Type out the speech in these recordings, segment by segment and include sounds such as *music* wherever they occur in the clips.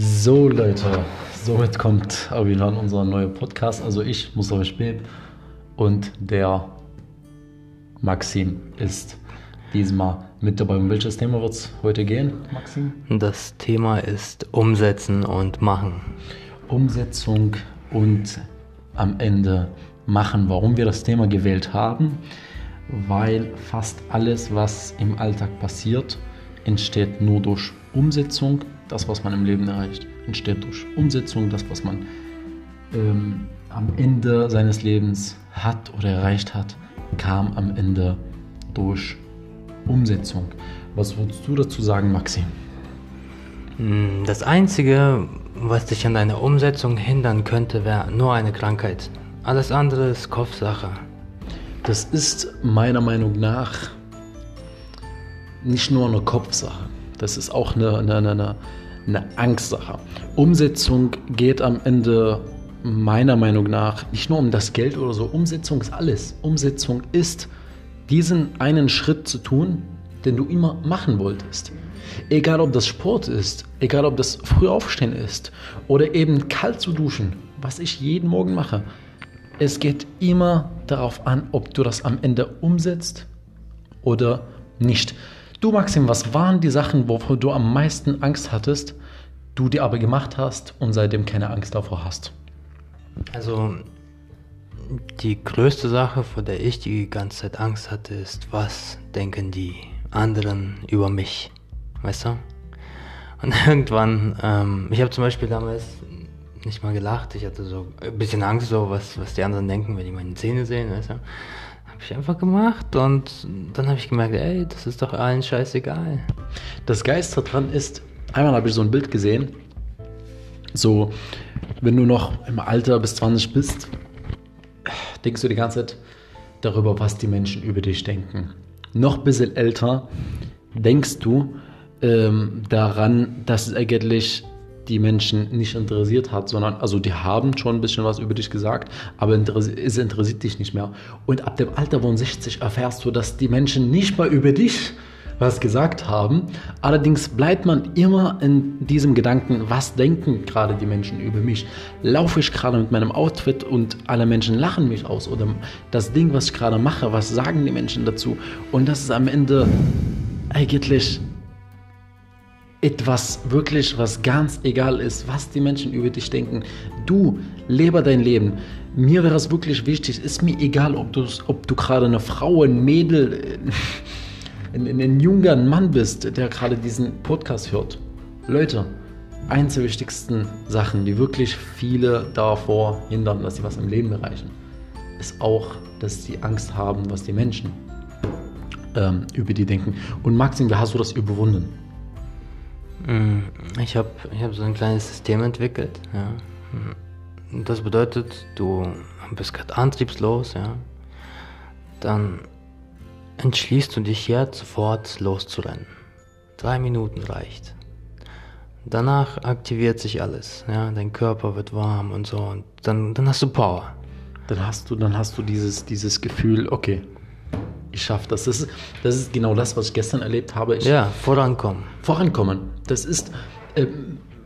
So Leute, somit kommt wieder unser neuer Podcast. Also ich, Mustafa Speb und der Maxim ist diesmal mit dabei. Um welches Thema wird es heute gehen, Maxim? Das Thema ist Umsetzen und Machen. Umsetzung und am Ende Machen. Warum wir das Thema gewählt haben? Weil fast alles, was im Alltag passiert, entsteht nur durch Umsetzung. Das, was man im Leben erreicht, entsteht durch Umsetzung. Das, was man ähm, am Ende seines Lebens hat oder erreicht hat, kam am Ende durch Umsetzung. Was würdest du dazu sagen, Maxim? Hm, Das Einzige, was dich an deiner Umsetzung hindern könnte, wäre nur eine Krankheit. Alles andere ist Kopfsache. Das ist meiner Meinung nach nicht nur eine Kopfsache. Das ist auch eine, eine, eine, eine Angstsache. Umsetzung geht am Ende meiner Meinung nach nicht nur um das Geld oder so. Umsetzung ist alles. Umsetzung ist, diesen einen Schritt zu tun, den du immer machen wolltest. Egal ob das Sport ist, egal ob das früh aufstehen ist oder eben kalt zu duschen, was ich jeden Morgen mache. Es geht immer darauf an, ob du das am Ende umsetzt oder nicht. Du, Maxim, was waren die Sachen, wovor du am meisten Angst hattest, du die aber gemacht hast und seitdem keine Angst davor hast? Also die größte Sache, vor der ich die ganze Zeit Angst hatte, ist, was denken die anderen über mich? Weißt du? Und *laughs* irgendwann, ähm, ich habe zum Beispiel damals nicht mal gelacht, ich hatte so ein bisschen Angst, so was, was die anderen denken, wenn die meine Zähne sehen, weißt du? Habe ich einfach gemacht und dann habe ich gemerkt, ey, das ist doch allen scheißegal. Das Geiste dran ist, einmal habe ich so ein Bild gesehen, so, wenn du noch im Alter bis 20 bist, denkst du die ganze Zeit darüber, was die Menschen über dich denken. Noch ein bisschen älter denkst du ähm, daran, dass es eigentlich die Menschen nicht interessiert hat, sondern, also die haben schon ein bisschen was über dich gesagt, aber es interessiert dich nicht mehr. Und ab dem Alter von 60 erfährst du, dass die Menschen nicht mal über dich was gesagt haben. Allerdings bleibt man immer in diesem Gedanken, was denken gerade die Menschen über mich? Laufe ich gerade mit meinem Outfit und alle Menschen lachen mich aus? Oder das Ding, was ich gerade mache, was sagen die Menschen dazu? Und das ist am Ende eigentlich etwas wirklich, was ganz egal ist, was die Menschen über dich denken. Du lebe dein Leben. Mir wäre es wirklich wichtig, ist mir egal, ob du, ob du gerade eine Frau, ein Mädel, *laughs* ein, ein, ein junger Mann bist, der gerade diesen Podcast hört. Leute, eins der wichtigsten Sachen, die wirklich viele davor hindern, dass sie was im Leben erreichen, ist auch, dass sie Angst haben, was die Menschen ähm, über die denken. Und Maxim, wie hast du das überwunden? Mm, Ich habe ich hab so ein kleines System entwickelt. Ja. Und Das bedeutet, du bist gerade antriebslos, ja. Dann entschließt du dich jetzt sofort loszurennen. Drei Minuten reicht. Danach aktiviert sich alles, ja. Dein Körper wird warm und so. Und dann, dann hast du Power. Dann hast du, dann hast du dieses, dieses Gefühl, okay, das. Das ist, das ist genau das, was ich gestern erlebt habe. Ich, Ja, vorankommen. vorankommen. Das ist, äh,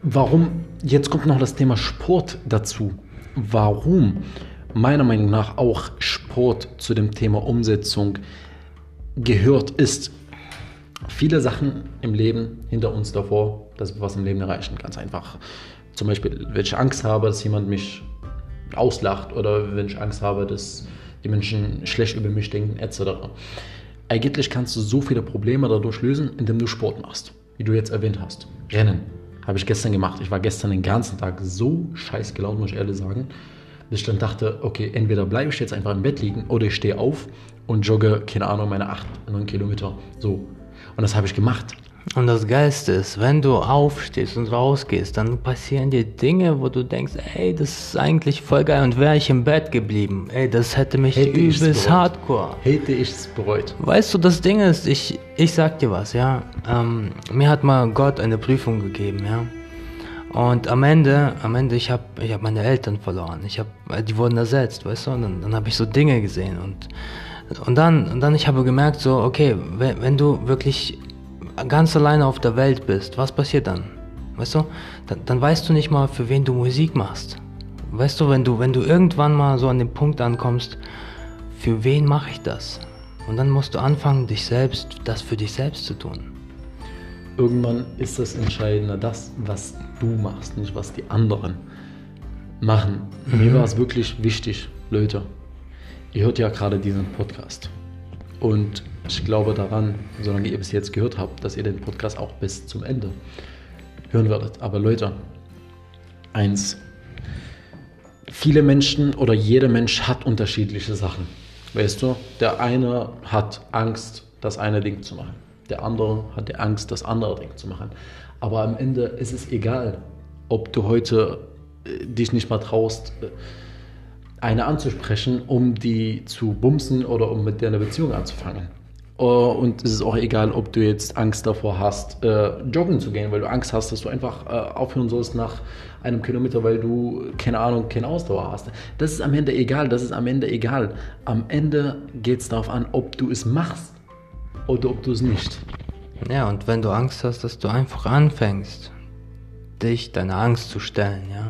warum, jetzt kommt noch das Thema Sport dazu. Warum meiner Meinung nach auch Sport zu dem Thema Umsetzung gehört ist. Viele Sachen im Leben hinter uns davor, dass wir was im Leben erreichen. Ganz einfach. Zum Beispiel, wenn ich Angst habe, dass jemand mich auslacht oder wenn ich Angst habe, dass die Menschen schlecht über mich denken, etc. Eigentlich kannst du so viele Probleme dadurch lösen, indem du Sport machst, wie du jetzt erwähnt hast. Rennen habe ich gestern gemacht. Ich war gestern den ganzen Tag so scheiß gelaunt, muss ich ehrlich sagen, dass ich dann dachte, okay, entweder bleibe ich jetzt einfach im Bett liegen oder ich stehe auf und jogge, keine Ahnung, meine 8, 9 Kilometer. So. Und das habe ich gemacht. Und das Geilste ist, wenn du aufstehst und rausgehst, dann passieren dir Dinge, wo du denkst, ey, das ist eigentlich voll geil. Und wäre ich im Bett geblieben, ey, das hätte mich Hätte übelst hardcore. Hätte ich es bereut. Weißt du, das Ding ist, ich, ich sag dir was, ja. Ähm, mir hat mal Gott eine Prüfung gegeben, ja. Und am Ende, am Ende, ich habe ich hab meine Eltern verloren. Ich hab, die wurden ersetzt, weißt du. Und dann, dann habe ich so Dinge gesehen. Und, und dann, und dann ich habe gemerkt, so, okay, wenn, wenn du wirklich ganz alleine auf der Welt bist, was passiert dann? Weißt du, dann, dann weißt du nicht mal, für wen du Musik machst. Weißt du, wenn du, wenn du irgendwann mal so an den Punkt ankommst, für wen mache ich das? Und dann musst du anfangen, dich selbst, das für dich selbst zu tun. Irgendwann ist das Entscheidende das, was du machst, nicht was die anderen machen. Mhm. Mir war es wirklich wichtig, Leute. Ihr hört ja gerade diesen Podcast. Und ich glaube daran, solange ihr bis jetzt gehört habt, dass ihr den Podcast auch bis zum Ende hören werdet. Aber Leute, eins. Viele Menschen oder jeder Mensch hat unterschiedliche Sachen. Weißt du, der eine hat Angst, das eine Ding zu machen. Der andere hat die Angst, das andere Ding zu machen. Aber am Ende ist es egal, ob du heute äh, dich nicht mal traust, äh, eine anzusprechen, um die zu bumsen oder um mit der eine Beziehung anzufangen. Äh, und es ist auch egal, ob du jetzt Angst davor hast, äh, joggen zu gehen, weil du Angst hast, dass du einfach äh, aufhören sollst nach einem Kilometer, weil du, keine Ahnung, keine Ausdauer hast. Das ist am Ende egal, das ist am Ende egal. Am Ende geht es darauf an, ob du es machst oder ob du es nicht. Ja, und wenn du Angst hast, dass du einfach anfängst, dich deiner Angst zu stellen, ja.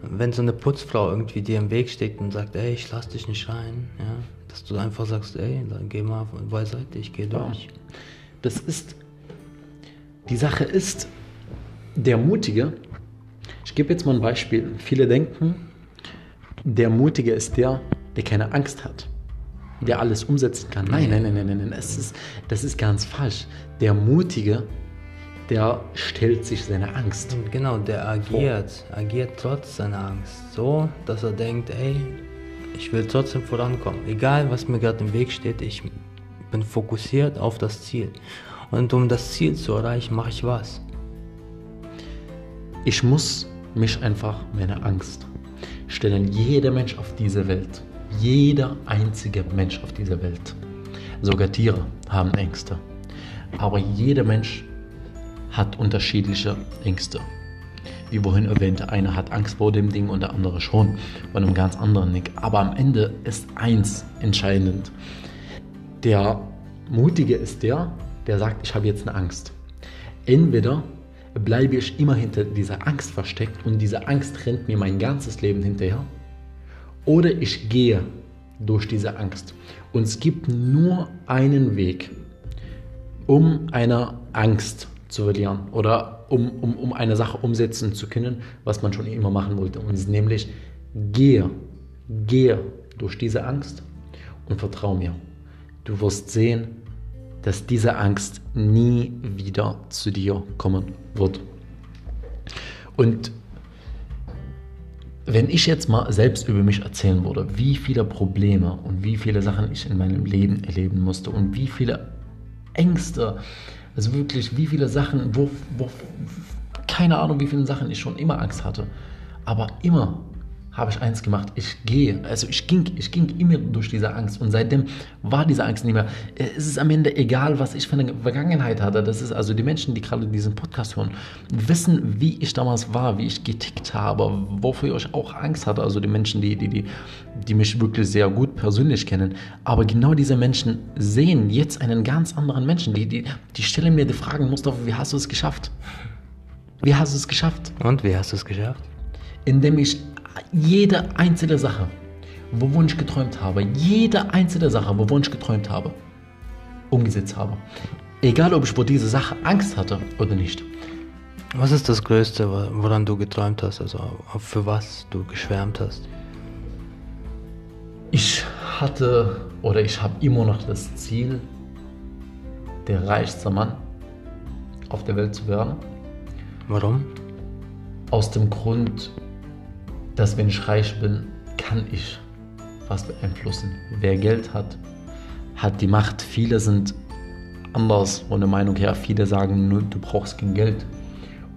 Wenn so eine Putzfrau irgendwie dir im Weg steht und sagt, ey, ich lass dich nicht rein, ja, dass du einfach sagst, ey, dann geh mal beiseite, ich gehe durch. Das ist, die Sache ist, der Mutige, ich gebe jetzt mal ein Beispiel. Viele denken, der Mutige ist der, der keine Angst hat, der alles umsetzen kann. Nein, nein, nein, nein, nein, nein. Das, ist, das ist ganz falsch. Der Mutige, der stellt sich seine Angst. Genau, der agiert, vor. agiert trotz seiner Angst. So, dass er denkt, ey, ich will trotzdem vorankommen. Egal, was mir gerade im Weg steht, ich bin fokussiert auf das Ziel. Und um das Ziel zu erreichen, mache ich was. Ich muss mich einfach meine Angst stellen. Jeder Mensch auf dieser Welt, jeder einzige Mensch auf dieser Welt, sogar Tiere haben Ängste. Aber jeder Mensch hat unterschiedliche Ängste wie vorhin erwähnt, einer hat Angst vor dem Ding und der andere schon von einem ganz anderen Ding. Aber am Ende ist eins entscheidend. Der Mutige ist der, der sagt, ich habe jetzt eine Angst. Entweder bleibe ich immer hinter dieser Angst versteckt und diese Angst rennt mir mein ganzes Leben hinterher. Oder ich gehe durch diese Angst. Und es gibt nur einen Weg, um einer Angst zu verlieren oder um, um, um eine Sache umsetzen zu können, was man schon immer machen wollte. Und es ist nämlich, gehe, gehe durch diese Angst und vertraue mir. Du wirst sehen, dass diese Angst nie wieder zu dir kommen wird. Und wenn ich jetzt mal selbst über mich erzählen würde, wie viele Probleme und wie viele Sachen ich in meinem Leben erleben musste und wie viele Ängste, also wirklich, wie viele Sachen, wo, wo, keine Ahnung, wie viele Sachen ich schon immer Angst hatte. Aber immer habe ich eins gemacht. Ich gehe, also ich ging, ich ging immer durch diese Angst und seitdem war diese Angst nicht mehr. Es ist am Ende egal, was ich für eine Vergangenheit hatte. Das ist also die Menschen, die gerade diesen Podcast hören, wissen, wie ich damals war, wie ich getickt habe, wofür ich auch Angst hatte. Also die Menschen, die, die, die, die mich wirklich sehr gut persönlich kennen. Aber genau diese Menschen sehen jetzt einen ganz anderen Menschen. Die, die, die stellen mir die Fragen, Mustafa, wie hast du es geschafft? Wie hast du es geschafft? Und wie hast du es geschafft? Indem ich jede einzelne Sache, wovon ich geträumt habe, jede einzelne Sache, wovon ich geträumt habe, umgesetzt habe. Egal, ob ich vor dieser Sache Angst hatte oder nicht. Was ist das Größte, woran du geträumt hast, also für was du geschwärmt hast? Ich hatte oder ich habe immer noch das Ziel, der reichste Mann auf der Welt zu werden. Warum? Aus dem Grund, dass wenn ich reich bin, kann ich was beeinflussen. Wer Geld hat, hat die Macht. Viele sind anders von der Meinung her. Viele sagen nur, du brauchst kein Geld,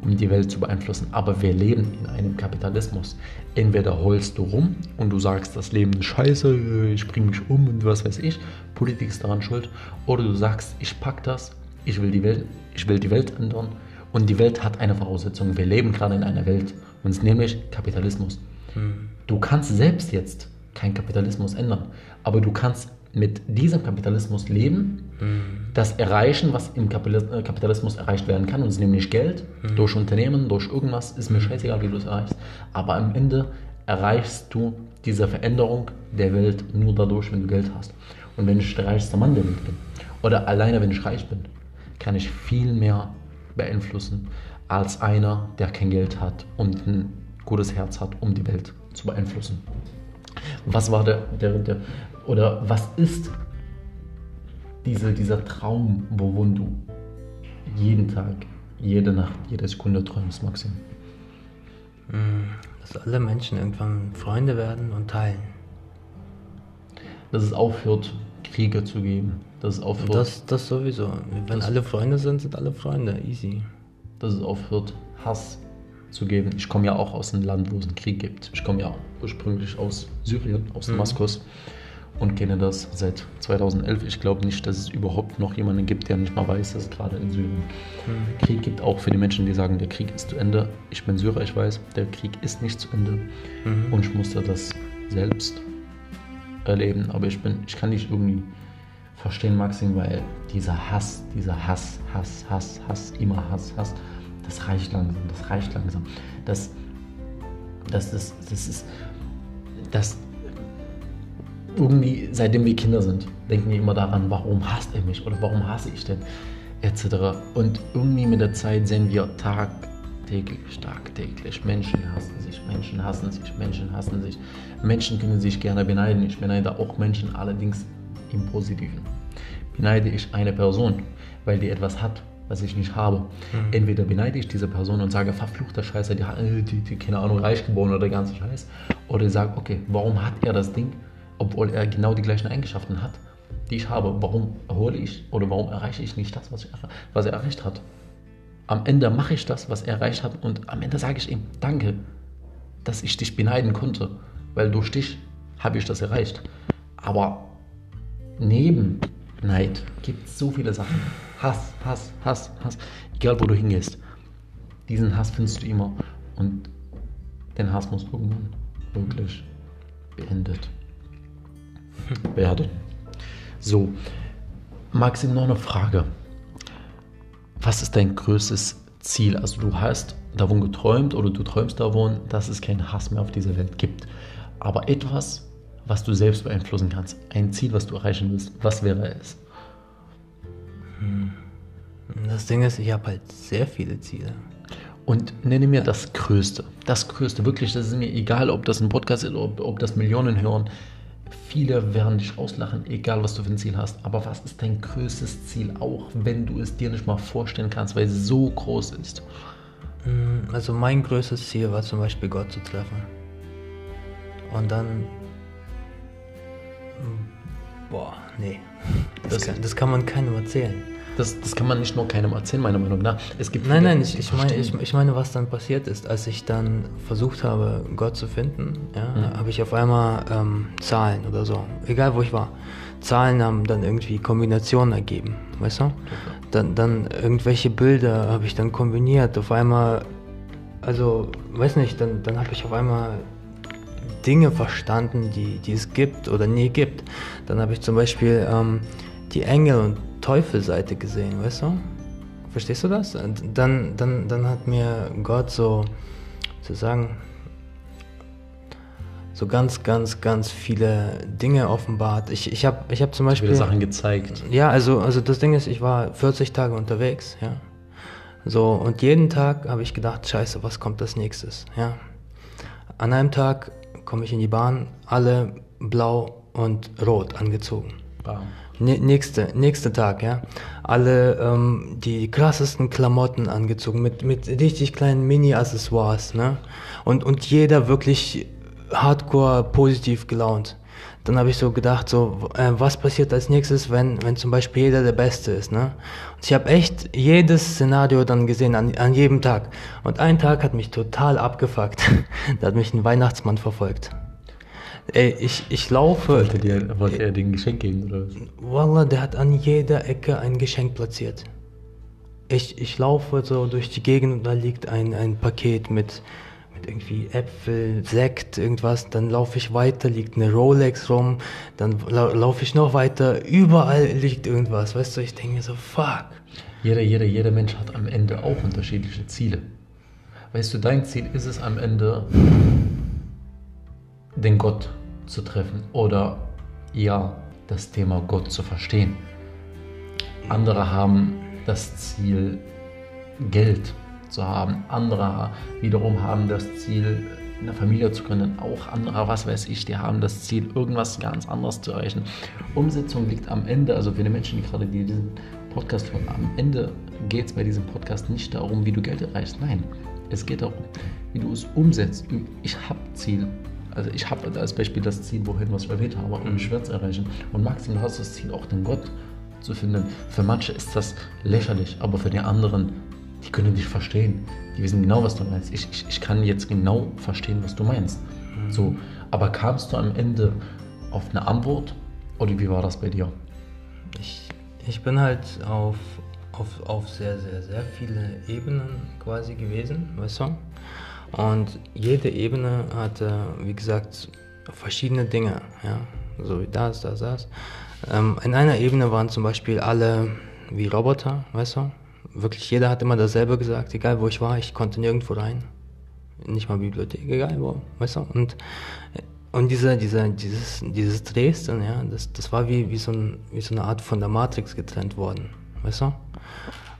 um die Welt zu beeinflussen. Aber wir leben in einem Kapitalismus. Entweder holst du rum und du sagst, das Leben ist scheiße, ich bringe mich um und was weiß ich, Politik ist daran schuld. Oder du sagst, ich pack das, ich will die Welt, ich will die Welt ändern. Und die Welt hat eine Voraussetzung. Wir leben gerade in einer Welt, und es nämlich Kapitalismus. Du kannst selbst jetzt keinen Kapitalismus ändern, aber du kannst mit diesem Kapitalismus leben Das Erreichen, was im äh, Kapitalismus erreicht werden kann, und es ist nämlich Geld, durch Unternehmen, durch irgendwas, ist mir scheißegal, wie du es erreichst. Aber am Ende erreichst du diese Veränderung der Welt nur dadurch, wenn du Geld hast. Und wenn ich der reichste Mann der Welt bin, oder alleine wenn ich reich bin, kann ich viel mehr beeinflussen als einer, der kein Geld hat und ein gutes Herz hat, um die Welt zu beeinflussen. Was war der, der, der oder was ist diese, dieser Traum, wovon du jeden Tag, jede Nacht, jede Sekunde träumst, Maxim? Dass alle Menschen irgendwann Freunde werden und teilen. Dass es aufhört, Kriege zu geben. Dass es aufhört, Das, das sowieso. Wenn alle Freunde sind, sind alle Freunde. Easy. dass es aufhört, Hass zu geben. Ich komme ja auch aus einem Land, wo es einen Krieg gibt. Ich komme ja ursprünglich aus Syrien, aus Damaskus und kenne das seit 2011. Ich glaube nicht, dass es überhaupt noch jemanden gibt, der nicht mal weiß, dass es gerade in Syrien Krieg gibt. Auch für die Menschen, die sagen, der Krieg ist zu Ende. Ich bin Syrer, ich weiß, der Krieg ist nicht zu Ende. Und ich musste das selbst erleben. Aber ich bin, ich kann nicht irgendwie verstehen, Maxim, weil dieser Hass, dieser Hass, Hass, Hass, Hass, immer Hass, Hass, das reicht langsam, das reicht langsam. Das, das ist, das ist, das, irgendwie, seitdem wir Kinder sind, denken wir immer daran, warum hasst er mich oder warum hasse ich denn, etc. Und irgendwie mit der Zeit sehen wir tagtäglich, tagtäglich, Menschen hassen sich, Menschen hassen sich, Menschen hassen sich. Menschen können sich gerne beneiden. Ich beneide auch Menschen, allerdings im Positiven. Beneide ich eine Person, weil die etwas hat, was ich nicht habe. Entweder beneide ich diese Person und sage, verfluchter Scheiße, die, hat- äh, die, die keine Ahnung, reich geboren oder der ganze Scheiß. Oder ich sage, okay, warum hat er das Ding, obwohl er genau die gleichen Eigenschaften hat, die ich habe? Warum hole ich oder warum erreiche ich nicht das, was, ich, was er erreicht hat? Am Ende mache ich das, was er erreicht hat und am Ende sage ich ihm, danke, dass ich dich beneiden konnte, weil durch dich habe ich das erreicht. Aber neben Neid gibt es so viele Sachen. Hass, Hass, Hass, Hass. Egal wo du hingehst. Diesen Hass findest du immer. Und den Hass muss irgendwann wirklich beendet werden. So, Maxim, noch eine Frage. Was ist dein größtes Ziel? Also du hast davon geträumt oder du träumst davon, dass es keinen Hass mehr auf dieser Welt gibt. Aber etwas, was du selbst beeinflussen kannst, ein Ziel, was du erreichen willst, was wäre es? Das Ding ist, ich habe halt sehr viele Ziele. Und nenne mir das Größte. Das Größte, wirklich, das ist mir egal, ob das ein Podcast ist, ob, ob das Millionen hören. Viele werden dich auslachen, egal was du für ein Ziel hast. Aber was ist dein größtes Ziel, auch wenn du es dir nicht mal vorstellen kannst, weil es so groß ist? Mm, Also mein größtes Ziel war zum Beispiel Gott zu treffen. Und dann... Mm, Boah, nee. Das, Das- kann, das kann man keinem erzählen. Das, das kann man nicht nur keinem erzählen, meiner Meinung nach. Es gibt Nein, viele, nein, ich, ich, meine, ich, ich meine, was dann passiert ist, als ich dann versucht habe, Gott zu finden, ja, habe ich auf einmal ähm, Zahlen oder so, egal wo ich war. Zahlen haben dann irgendwie Kombinationen ergeben, weißt du? Dann, dann irgendwelche Bilder habe ich dann kombiniert. Auf einmal, also, weiß nicht, dann, dann habe ich auf einmal Dinge verstanden, die, die es gibt oder nie gibt. Dann habe ich zum Beispiel ähm, die Engel- und Teufelseite gesehen, weißt du? Verstehst du das? Dann, dann, dann hat mir Gott so, sozusagen, so ganz, ganz, ganz viele Dinge offenbart. Ich, ich habe ich hab zum Beispiel... viele Sachen gezeigt. Ja, also, also das Ding ist, ich war 40 Tage unterwegs, ja. So, und jeden Tag habe ich gedacht, scheiße, was kommt als nächstes, ja. An einem Tag komme ich in die Bahn, alle blau und rot angezogen. Bam. Nä- Nächste, nächster Tag, ja. Alle ähm, die krassesten Klamotten angezogen, mit, mit richtig kleinen Mini-Accessoires, ne? Und, und jeder wirklich hardcore positiv gelaunt. Dann habe ich so gedacht, so, äh, was passiert als nächstes, wenn, wenn zum Beispiel jeder der Beste ist, ne? Und ich habe echt jedes Szenario dann gesehen, an, an jedem Tag. Und ein Tag hat mich total abgefuckt. *laughs* da hat mich ein Weihnachtsmann verfolgt. Ey, ich, ich laufe. Wollte, dir, wollte er dir ein Geschenk geben? Oder? was? Wallah, der hat an jeder Ecke ein Geschenk platziert. Ich, ich laufe so durch die Gegend und da liegt ein, ein Paket mit, mit irgendwie Äpfel, Sekt, irgendwas. Dann laufe ich weiter, liegt eine Rolex rum. Dann lau laufe ich noch weiter, überall liegt irgendwas. Weißt du, ich denke mir so, fuck. Jeder, jeder, jeder Mensch hat am Ende auch unterschiedliche Ziele. Weißt du, dein Ziel ist es am Ende, den Gott zu treffen oder ja, das Thema Gott zu verstehen. Andere haben das Ziel, Geld zu haben. Andere wiederum haben das Ziel, eine Familie zu gründen. Auch andere, was weiß ich, die haben das Ziel, irgendwas ganz anderes zu erreichen. Umsetzung liegt am Ende, also für die Menschen, die gerade diesen Podcast hören, am Ende geht es bei diesem Podcast nicht darum, wie du Geld erreichst. Nein, es geht darum, wie du es umsetzt. Ich habe Ziel. Also ich habe als Beispiel das Ziel, wohin, was ich erwähnt habe, um schwer zu erreichen. Und Maxim, du hast das Ziel, auch den Gott zu finden. Für manche ist das lächerlich, aber für die anderen, die können dich verstehen. Die wissen genau, was du meinst. Ich, ich, ich kann jetzt genau verstehen, was du meinst. Mhm. So, aber kamst du am Ende auf eine Antwort oder wie war das bei dir? Ich, ich bin halt auf, auf, auf sehr, sehr, sehr viele Ebenen quasi gewesen, weißt du? Und jede Ebene hatte, wie gesagt, verschiedene Dinge, ja, so wie das, das, das. Ähm, in einer Ebene waren zum Beispiel alle wie Roboter, weißt du? Wirklich jeder hat immer dasselbe gesagt, egal wo ich war, ich konnte nirgendwo rein. Nicht mal Bibliothek, egal wo, weißt du? Und, und diese, diese, dieses, dieses Dresden, ja, das, das war wie, wie, so ein, wie so eine Art von der Matrix getrennt worden, weißt du?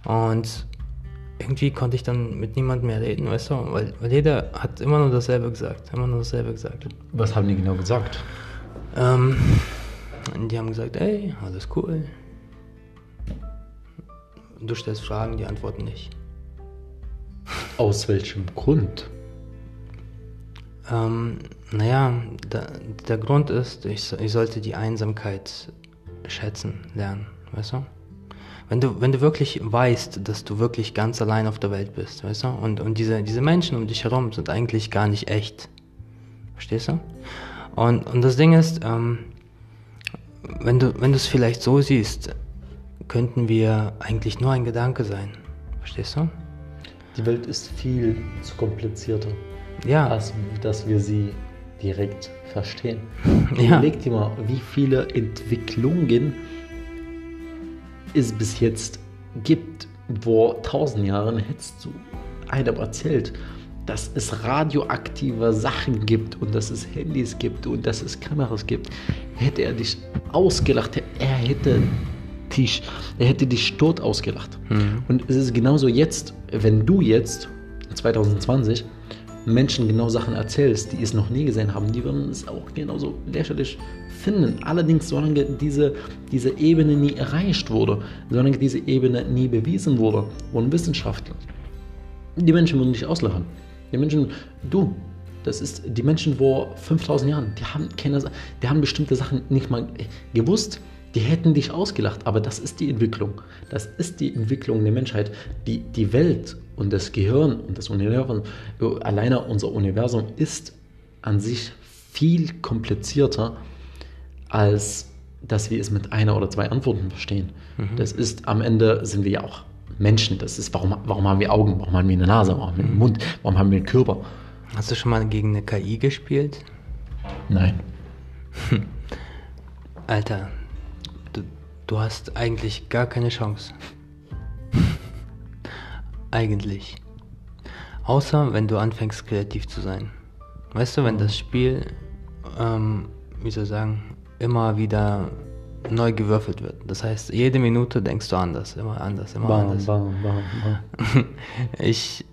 Und irgendwie konnte ich dann mit niemandem mehr reden, weißt du? Weil, weil jeder hat immer nur dasselbe gesagt, immer nur dasselbe gesagt. Was haben die genau gesagt? Ähm, die haben gesagt, ey, alles cool. Du stellst Fragen, die antworten nicht. Aus welchem Grund? Ähm, naja, da, der Grund ist, ich, ich sollte die Einsamkeit schätzen lernen, weißt du? Wenn du, wenn du wirklich weißt, dass du wirklich ganz allein auf der Welt bist, weißt du, und, und diese, diese Menschen um dich herum sind eigentlich gar nicht echt. Verstehst du? Und, und das Ding ist, ähm, wenn du wenn du es vielleicht so siehst, könnten wir eigentlich nur ein Gedanke sein. Verstehst du? Die Welt ist viel zu komplizierter, Ja. als dass wir sie direkt verstehen. Ja. Überleg dir mal, wie viele Entwicklungen es bis jetzt gibt. Vor tausend Jahren hättest du einem erzählt, dass es radioaktive Sachen gibt und dass es Handys gibt und dass es Kameras gibt, hätte er dich ausgelacht. Er hätte dich, er hätte dich tot ausgelacht. Mhm. Und es ist genauso jetzt, wenn du jetzt 2020 Menschen genau Sachen erzählst, die es noch nie gesehen haben, die würden es auch genauso lächerlich finden. Allerdings, solange diese, diese Ebene nie erreicht wurde, solange diese Ebene nie bewiesen wurde, wurden Wissenschaftler. Die Menschen würden dich auslachen. Die Menschen, du, das ist die Menschen vor 5000 Jahren, die haben, keine, die haben bestimmte Sachen nicht mal gewusst. Die hätten dich ausgelacht, aber das ist die Entwicklung. Das ist die Entwicklung der Menschheit. Die, die Welt und das Gehirn und das Universum, alleine unser Universum ist an sich viel komplizierter, als dass wir es mit einer oder zwei Antworten verstehen. Das ist, am Ende sind wir ja auch Menschen. Das ist, warum, warum haben wir Augen? Warum haben wir eine Nase? Warum haben wir einen Mund? Warum haben wir einen Körper? Hast du schon mal gegen eine KI gespielt? Nein. *laughs* Alter, du, du hast eigentlich gar keine Chance. *laughs* eigentlich. Außer wenn du anfängst kreativ zu sein. Weißt du, wenn das Spiel, ähm, wie soll ich sagen, immer wieder neu gewürfelt wird. Das heißt, jede Minute denkst du anders, immer anders, immer Bam, anders. bam, bam, *laughs* ich,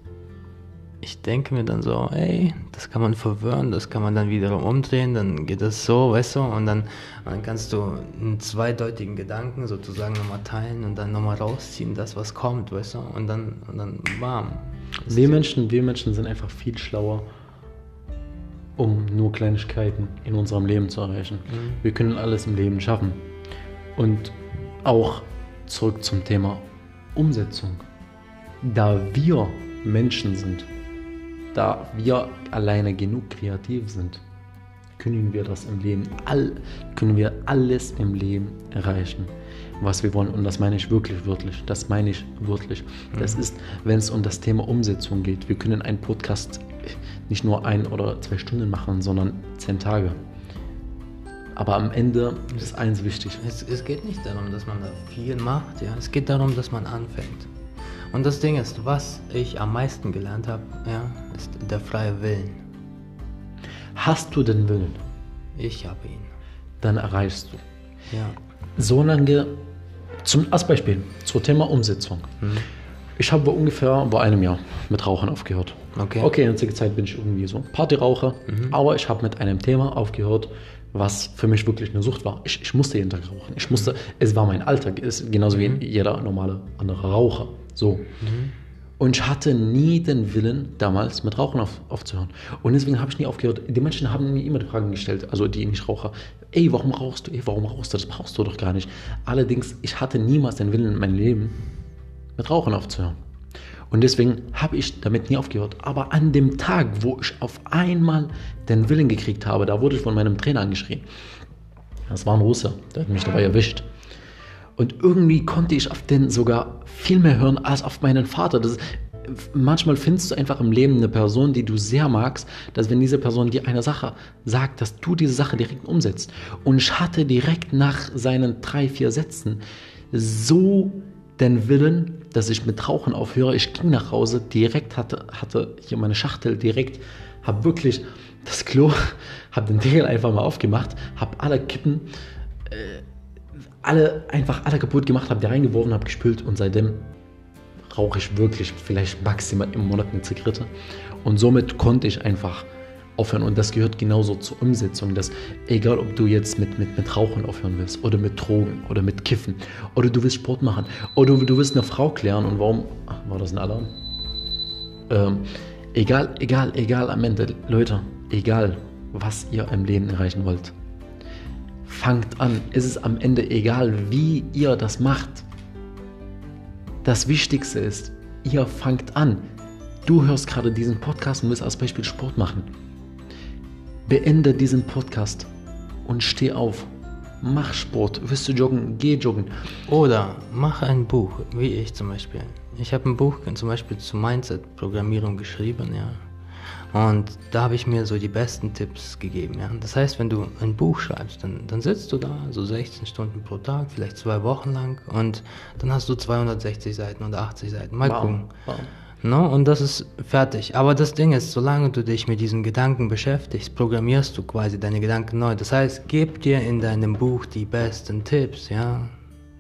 ich denke mir dann so, ey, das kann man verwirren, das kann man dann wiederum umdrehen, dann geht das so, weißt du, und dann, dann kannst du einen zweideutigen Gedanken sozusagen nochmal teilen und dann nochmal rausziehen, das was kommt, weißt du, und dann, und dann bam. Wir Menschen, wir Menschen sind einfach viel schlauer, um nur Kleinigkeiten in unserem Leben zu erreichen. Wir können alles im Leben schaffen. Und auch zurück zum Thema Umsetzung. Da wir Menschen sind, da wir alleine genug kreativ sind, können wir das im Leben, all, können wir alles im Leben erreichen. was wir wollen. Und das meine ich wirklich, wirklich. Das meine ich wirklich. Das ist, wenn es um das Thema Umsetzung geht. Wir können einen Podcast nicht nur ein oder zwei Stunden machen, sondern zehn Tage. Aber am Ende ist eins wichtig. Es, es geht nicht darum, dass man da viel macht, ja. Es geht darum, dass man anfängt. Und das Ding ist, was ich am meisten gelernt habe, ja, ist der freie Willen. Hast du den Willen, Ich habe ihn. dann erreichst du. Ja. Solange, zum, als Beispiel, zum Thema Umsetzung. Ich habe ungefähr vor einem Jahr mit Rauchen aufgehört. Okay. Okay, in der Zeit bin ich irgendwie so Partyraucher, aber ich habe mit einem Thema aufgehört, was für mich wirklich eine Sucht war. Ich, ich musste jeden Tag rauchen. Ich musste, es war mein Alltag, ist genauso wie jeder normale andere Raucher. So. Und ich hatte nie den Willen, damals mit Rauchen auf, aufzuhören. Und deswegen habe ich nie aufgehört. Die Menschen haben mir immer die Fragen gestellt, also die nicht Raucher. Ey, warum rauchst du? Ey, warum rauchst du? Das brauchst du doch gar nicht. Allerdings, ich hatte niemals den Willen in meinem Leben, mit Rauchen aufzuhören. Und deswegen habe ich damit nie aufgehört. Aber an dem Tag, wo ich auf einmal den Willen gekriegt habe, da wurde ich von meinem Trainer angeschrien. Das war ein Russe, der hat mich dabei erwischt. Und irgendwie konnte ich auf den sogar viel mehr hören als auf meinen Vater. Das, manchmal findest du einfach im Leben eine Person, die du sehr magst, dass wenn diese Person dir eine Sache sagt, dass du diese Sache direkt umsetzt. Und ich hatte direkt nach seinen drei, vier Sätzen so den Willen, dass ich mit Rauchen aufhöre. Ich ging nach Hause, direkt hatte, hatte hier meine Schachtel direkt, habe wirklich das Klo, *laughs* habe den Deckel einfach mal aufgemacht, habe alle Kippen alle einfach alle kaputt gemacht, habe die reingeworfen, habe gespült und seitdem rauche ich wirklich vielleicht maximal im Monat eine Zigarette. Und somit konnte ich einfach aufhören. Und das gehört genauso zur Umsetzung, dass egal ob du jetzt mit, mit, mit Rauchen aufhören willst oder mit Drogen oder mit Kiffen oder du willst Sport machen oder du willst eine Frau klären und warum, ach, war das ein Alarm? Ähm, egal, egal, egal am Ende, Leute, egal was ihr im Leben erreichen wollt fangt an. Es ist am Ende egal, wie ihr das macht. Das Wichtigste ist, ihr fangt an. Du hörst gerade diesen Podcast und willst als Beispiel Sport machen. Beende diesen Podcast und steh auf. Mach Sport. Willst du joggen? Geh joggen. Oder mach ein Buch, wie ich zum Beispiel. Ich habe ein Buch zum Beispiel zu Mindset-Programmierung geschrieben, ja. Und da habe ich mir so die besten Tipps gegeben, ja. Das heißt, wenn du ein Buch schreibst, dann, dann sitzt du da so 16 Stunden pro Tag, vielleicht zwei Wochen lang und dann hast du 260 Seiten oder 80 Seiten. Mal gucken. Wow. No, und das ist fertig. Aber das Ding ist, solange du dich mit diesen Gedanken beschäftigst, programmierst du quasi deine Gedanken neu. Das heißt, gib dir in deinem Buch die besten Tipps, ja.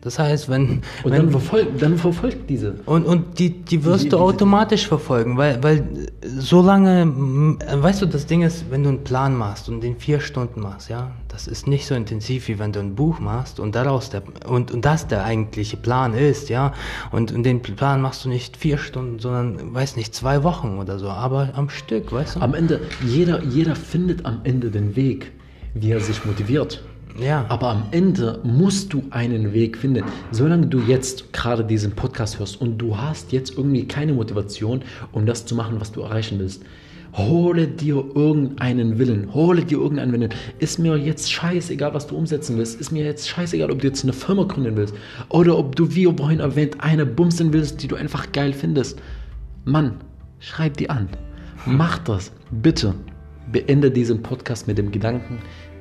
Das heißt, wenn, Und wenn dann verfolgt, dann verfolgt diese. und, und die, die wirst Die- du diese- automatisch verfolgen, weil, weil so lange, mm, weißt du, das Ding ist, wenn du einen Plan machst und den vier Stunden machst, ja, das ist nicht so intensiv, wie wenn du ein Buch machst und daraus der, und, und das der eigentliche Plan ist, ja, und, und den Plan machst du nicht vier Stunden, sondern, weiß nicht, zwei Wochen oder so, aber am Stück, weißt du? Am Ende, jeder, jeder findet am Ende den Weg, wie er sich motiviert. Ja. Aber am Ende musst du einen Weg finden. Solange du jetzt gerade diesen Podcast hörst und du hast jetzt irgendwie keine Motivation, um das zu machen, was du erreichen willst, hole dir irgendeinen Willen. Hole dir irgendeinen Willen. Ist mir jetzt scheißegal, was du umsetzen willst. Ist mir jetzt scheißegal, ob du jetzt eine Firma gründen willst. Oder ob du, wie vorhin erwähnt, eine bumsen willst, die du einfach geil findest. Mann, schreib die an. Mach das. Bitte. Beende diesen Podcast mit dem Gedanken,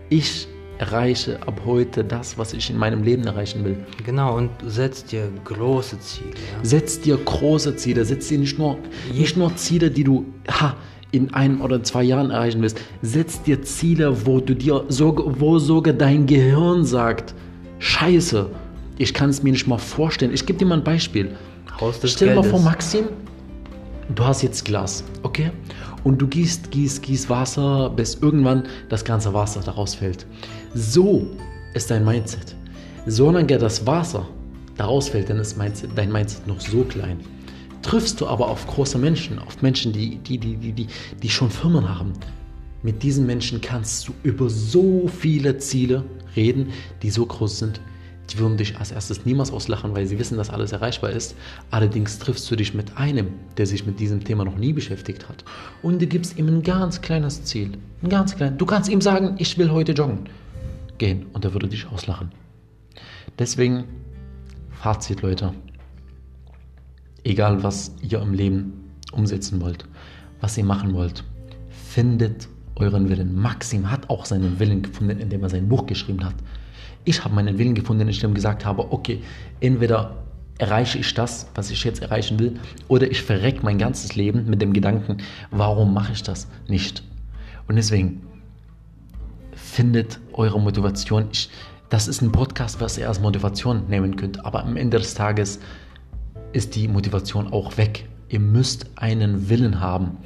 ich erreiche ab heute das, was ich in meinem Leben erreichen will. Genau, und setz dir große Ziele, ja. Setz dir große Ziele, setz dir nicht nur, nicht nur Ziele, die du ha, in einem oder zwei Jahren erreichen willst. Setz dir Ziele, wo du dir wo sogar dein Gehirn sagt, Scheiße, ich kann es mir nicht mal vorstellen. Ich gebe dir mal ein Beispiel. Stell dir mal vor, Maxim, du hast jetzt Glas, okay? Und du gießt, gießt, gießt Wasser, bis irgendwann das ganze Wasser daraus fällt. So ist dein Mindset. Solange das Wasser daraus fällt, dann ist Mindset, dein Mindset noch so klein. Triffst du aber auf große Menschen, auf Menschen, die, die, die, die, die, die schon Firmen haben, mit diesen Menschen kannst du über so viele Ziele reden, die so groß sind. Die würden dich als erstes niemals auslachen, weil sie wissen, dass alles erreichbar ist. Allerdings triffst du dich mit einem, der sich mit diesem Thema noch nie beschäftigt hat. Und du gibst ihm ein ganz kleines Ziel. Ein ganz kleines. Du kannst ihm sagen, ich will heute joggen gehen. Und er würde dich auslachen. Deswegen Fazit, Leute. Egal, was ihr im Leben umsetzen wollt, was ihr machen wollt, findet euren Willen. Maxim hat auch seinen Willen gefunden, indem er sein Buch geschrieben hat. Ich habe meinen Willen gefunden, indem ich gesagt habe, okay, entweder erreiche ich das, was ich jetzt erreichen will, oder ich verrecke mein ganzes Leben mit dem Gedanken, warum mache ich das nicht? Und deswegen findet eure Motivation. Ich, das ist ein Podcast, was ihr als Motivation nehmen könnt, aber am Ende des Tages ist die Motivation auch weg. Ihr müsst einen Willen haben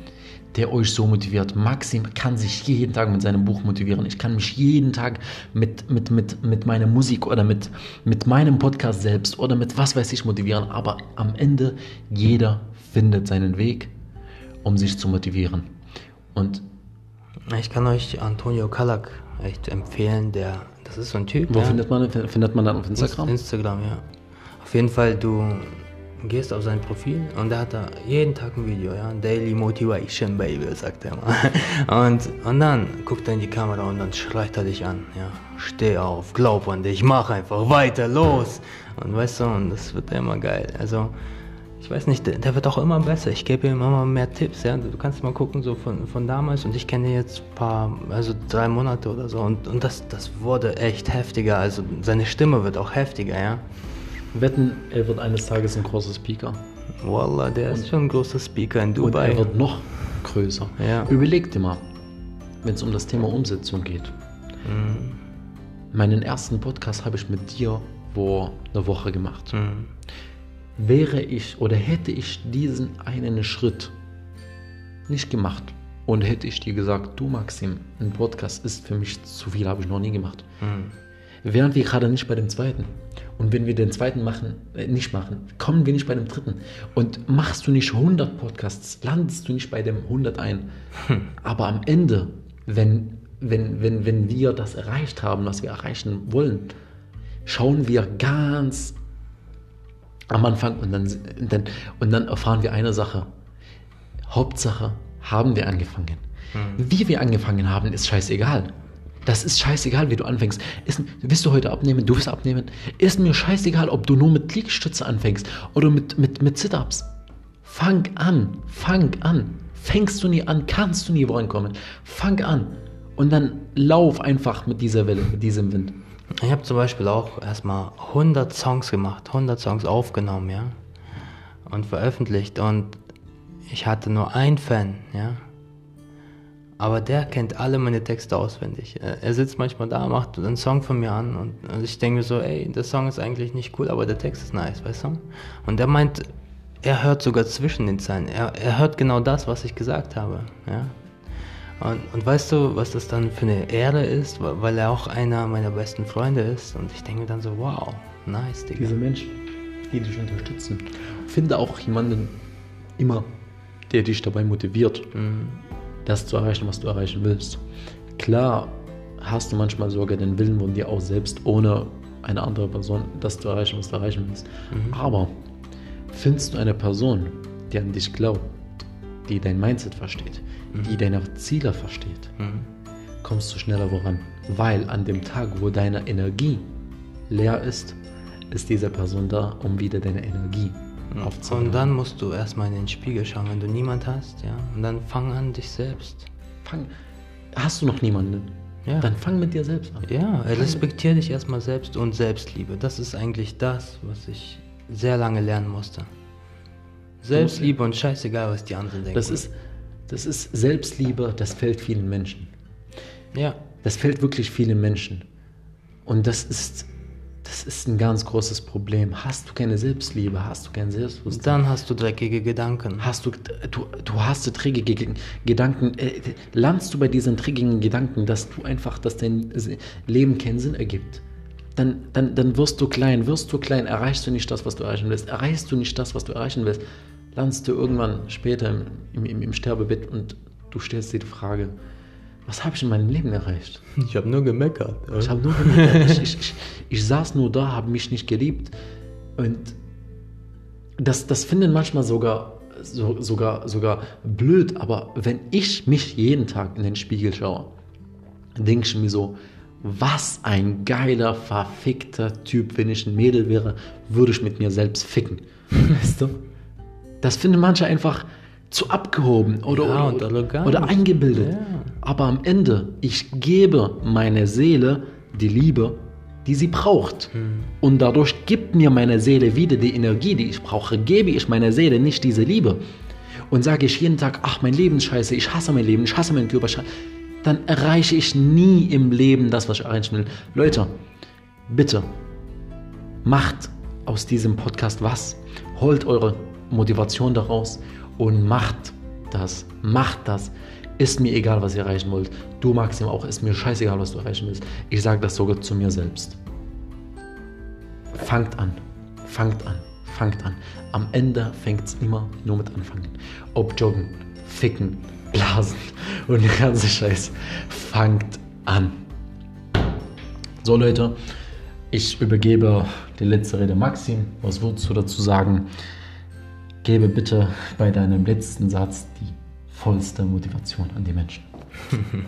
der euch so motiviert. Maxim kann sich jeden Tag mit seinem Buch motivieren. Ich kann mich jeden Tag mit, mit, mit, mit meiner Musik oder mit, mit meinem Podcast selbst oder mit was weiß ich motivieren. Aber am Ende, jeder findet seinen Weg, um sich zu motivieren. Und ich kann euch Antonio Kalak echt empfehlen, der, das ist so ein Typ. Wo ja. findet man findet man dann auf Instagram? Instagram, ja. Auf jeden Fall, du gehst auf sein Profil und er hat da jeden Tag ein Video, ja, Daily Motivation Baby, sagt er mal. *laughs* Und, und dann guckt er in die Kamera und dann schreit er dich an, ja, steh auf, glaub an dich, mach einfach weiter, los. Und weißt du, und das wird immer geil. Also, ich weiß nicht, der, der wird auch immer besser. Ich gebe ihm immer mehr Tipps, ja. Du kannst mal gucken, so von, von damals und ich kenne jetzt ein paar, also drei Monate oder so und, und das, das wurde echt heftiger. Also, seine Stimme wird auch heftiger, ja. Wetten, er wird eines Tages ein großer Speaker. Wallah, der ist schon ein großer Speaker in Und er Dubai. wird noch größer. Ja. Überleg dir mal, wenn es um das Thema Umsetzung geht. Mhm. Meinen ersten Podcast habe ich mit dir vor einer Woche gemacht. Mhm. Wäre ich oder hätte ich diesen einen Schritt nicht gemacht und hätte ich dir gesagt, du Maxim, ein Podcast ist für mich zu viel, habe ich noch nie gemacht. Mhm. Wären wir gerade nicht bei dem zweiten. Und wenn wir den zweiten machen, äh, nicht machen, kommen wir nicht bei dem dritten. Und machst du nicht 100 Podcasts, landest du nicht bei dem 100 ein. Aber am Ende, wenn, wenn, wenn, wenn wir das erreicht haben, was wir erreichen wollen, schauen wir ganz am Anfang und dann, und dann, und dann erfahren wir eine Sache. Hauptsache, haben wir angefangen. Wie wir angefangen haben, ist scheißegal. Das ist scheißegal, wie du anfängst. Ist, willst du heute abnehmen? Du willst abnehmen? Ist mir scheißegal, ob du nur mit Liegestütze anfängst oder mit, mit, mit Sit-Ups. Fang an, fang an. Fängst du nie an, kannst du nie vorankommen. Fang an. Und dann lauf einfach mit dieser Welle, mit diesem Wind. Ich habe zum Beispiel auch erstmal 100 Songs gemacht, 100 Songs aufgenommen, ja, und veröffentlicht. Und ich hatte nur einen Fan, ja. Aber der kennt alle meine Texte auswendig. Er sitzt manchmal da, macht einen Song von mir an und, ich denke mir so, ey, der Song ist eigentlich nicht cool, aber der Text ist nice, weißt du? Und der meint, er hört sogar zwischen den Zeilen. Er, er hört genau das, was ich gesagt habe, ja. Und, und weißt du, was das dann für eine Ehre ist, weil er auch einer meiner besten Freunde ist. Und ich denke mir dann so, wow, nice, Digga. Diese Menschen, die dich unterstützen. Finde auch jemanden immer, der dich dabei motiviert, das zu erreichen, was du erreichen willst. Klar hast du manchmal sogar den Willen von dir auch selbst, ohne eine andere Person, das zu erreichen, was du erreichen willst. Aber findest du eine Person, die an dich glaubt, die dein Mindset versteht, die deine Ziele versteht, kommst du schneller voran. Weil an dem Tag, wo deine Energie leer ist, ist diese Person da, um wieder deine Energie aufzunehmen. Und dann musst du erstmal in den Spiegel schauen, wenn du niemand hast, ja. Und dann fang an, dich selbst. fang, hast du noch niemanden? Ja. Dann fang mit dir selbst an. Ja, respektiere dich erstmal selbst und Selbstliebe. Das ist eigentlich das, was ich sehr lange lernen musste. Selbstliebe und scheißegal, was die anderen denken. Das ist, das ist Selbstliebe, das fällt vielen Menschen. ja, Das fällt wirklich vielen Menschen. Und das ist, das ist ein ganz großes Problem. Hast du keine Selbstliebe, hast du kein Selbstbewusstsein, dann hast du dreckige Gedanken. hast du, du, du hast träge Gedanken, äh, landest du bei diesen trägigen Gedanken, dass du einfach, dass dein Leben keinen Sinn ergibt. Dann, dann, dann wirst du klein, wirst du klein, erreichst du nicht das, was du erreichen willst, erreichst du nicht das, was du erreichen willst, landest du irgendwann später im, im, im Sterbebett und du stellst dir die Frage, was habe ich in meinem Leben erreicht? Ich habe nur gemeckert. Ich habe nur gemerkt, ich, ich, ich, ich saß nur da, habe mich nicht geliebt. Und das, das finden manchmal sogar, so, sogar, sogar blöd, aber wenn ich mich jeden Tag in den Spiegel schaue, denke ich mir so, was ein geiler, verfickter Typ. Wenn ich ein Mädel wäre, würde ich mit mir selbst ficken. Weißt du? Das finden manche einfach zu abgehoben oder, Ja, oder, oder eingebildet. Ja. Aber am Ende, ich gebe meiner Seele die Liebe, die sie braucht. Und dadurch gibt mir meine Seele wieder die Energie, die ich brauche. Gebe ich meiner Seele nicht diese Liebe und sage ich jeden Tag, ach, mein Leben ist scheiße, ich hasse mein Leben, ich hasse meinen Körper, dann erreiche ich nie im Leben das, was ich erreichen will. Leute, bitte, macht aus diesem Podcast was. Holt eure Motivation daraus und macht das. Macht das. Ist mir egal, was ihr erreichen wollt. Du, Maxim, auch. Ist mir scheißegal, was du erreichen willst. Ich sage das sogar zu mir selbst. Fangt an. Fangt an. Fangt an. Am Ende fängt es immer nur mit Anfangen. Ob joggen, ficken, blasen und der ganze Scheiß. Fangt an. So Leute, ich übergebe die letzte Rede Maxim. Was würdest du dazu sagen? Gebe bitte bei deinem letzten Satz die vollste Motivation an die Menschen. *laughs*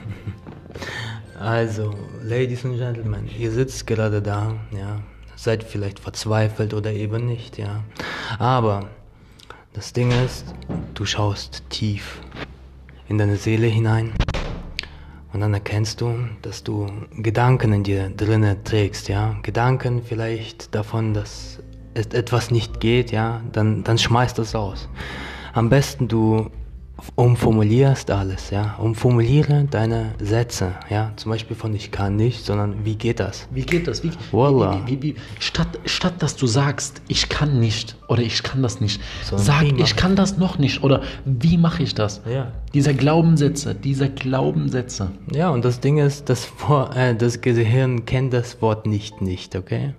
Also, Ladies and Gentlemen, ihr sitzt gerade da, ja, seid vielleicht verzweifelt oder eben nicht, ja. Aber das Ding ist, du schaust tief in deine Seele hinein und dann erkennst du, dass du Gedanken in dir drinne trägst, ja. Gedanken vielleicht davon, dass etwas nicht geht, ja, dann, dann schmeißt das raus. Am besten du umformulierst alles, ja. Umformuliere deine Sätze, ja. Zum Beispiel von ich kann nicht, sondern wie geht das? Wie geht das? Wie, Wallah. wie, wie, statt, statt dass du sagst, ich kann nicht oder ich kann das nicht, So, sag, ich kann das noch nicht oder wie mache ich das? Ja. Diese Glaubenssätze, diese Glaubenssätze. Ja, und das Ding ist, das, äh, das Gehirn kennt das Wort nicht nicht, okay?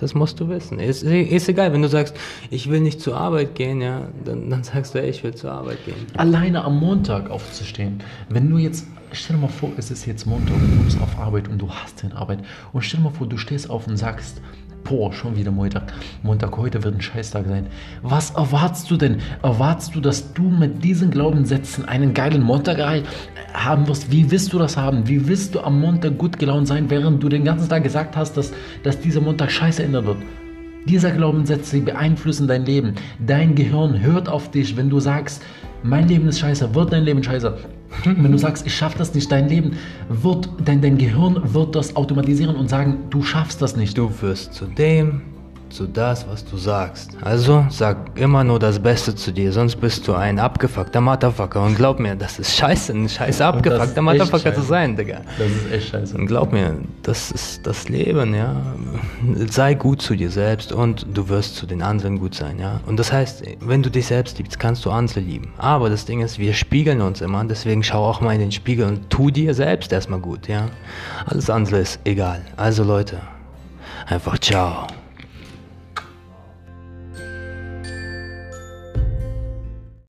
Das musst du wissen. Ist, ist egal, wenn du sagst, ich will nicht zur Arbeit gehen, ja, dann, dann sagst du, ey, ich will zur Arbeit gehen. Alleine am Montag aufzustehen. Wenn du jetzt, stell dir mal vor, es ist jetzt Montag und du bist auf Arbeit und du hast deine Arbeit. Und stell dir mal vor, du stehst auf und sagst, boah, schon wieder Montag. Montag, heute wird ein Scheißtag sein. Was erwartest du denn? Erwartest du, dass du mit diesen Glaubenssätzen einen geilen Montag errei- haben wirst? Wie willst du das haben? Wie willst du am Montag gut gelaunt sein, während du den ganzen Tag gesagt hast, dass, dass dieser Montag scheiße ändern wird? Dieser Glaubenssätze sie beeinflussen dein Leben. Dein Gehirn hört auf dich, wenn du sagst, mein Leben ist scheiße, wird dein Leben scheiße. Wenn du sagst, ich schaffe das nicht, dein Leben wird, dein, dein Gehirn wird das automatisieren und sagen, du schaffst das nicht. Du wirst zu dem, zu das, was du sagst. Also sag immer nur das Beste zu dir, sonst bist du ein abgefuckter Motherfucker. Und glaub mir, das ist scheiße, ein scheiß abgefuckter Motherfucker zu sein, Digga. Das ist echt scheiße. Und glaub mir, das ist das Leben, ja. Sei gut zu dir selbst und du wirst zu den anderen gut sein, ja. Und das heißt, wenn du dich selbst liebst, kannst du andere lieben. Aber das Ding ist, wir spiegeln uns immer, deswegen schau auch mal in den Spiegel und tu dir selbst erstmal gut, ja. Alles andere ist egal. Also Leute, einfach ciao.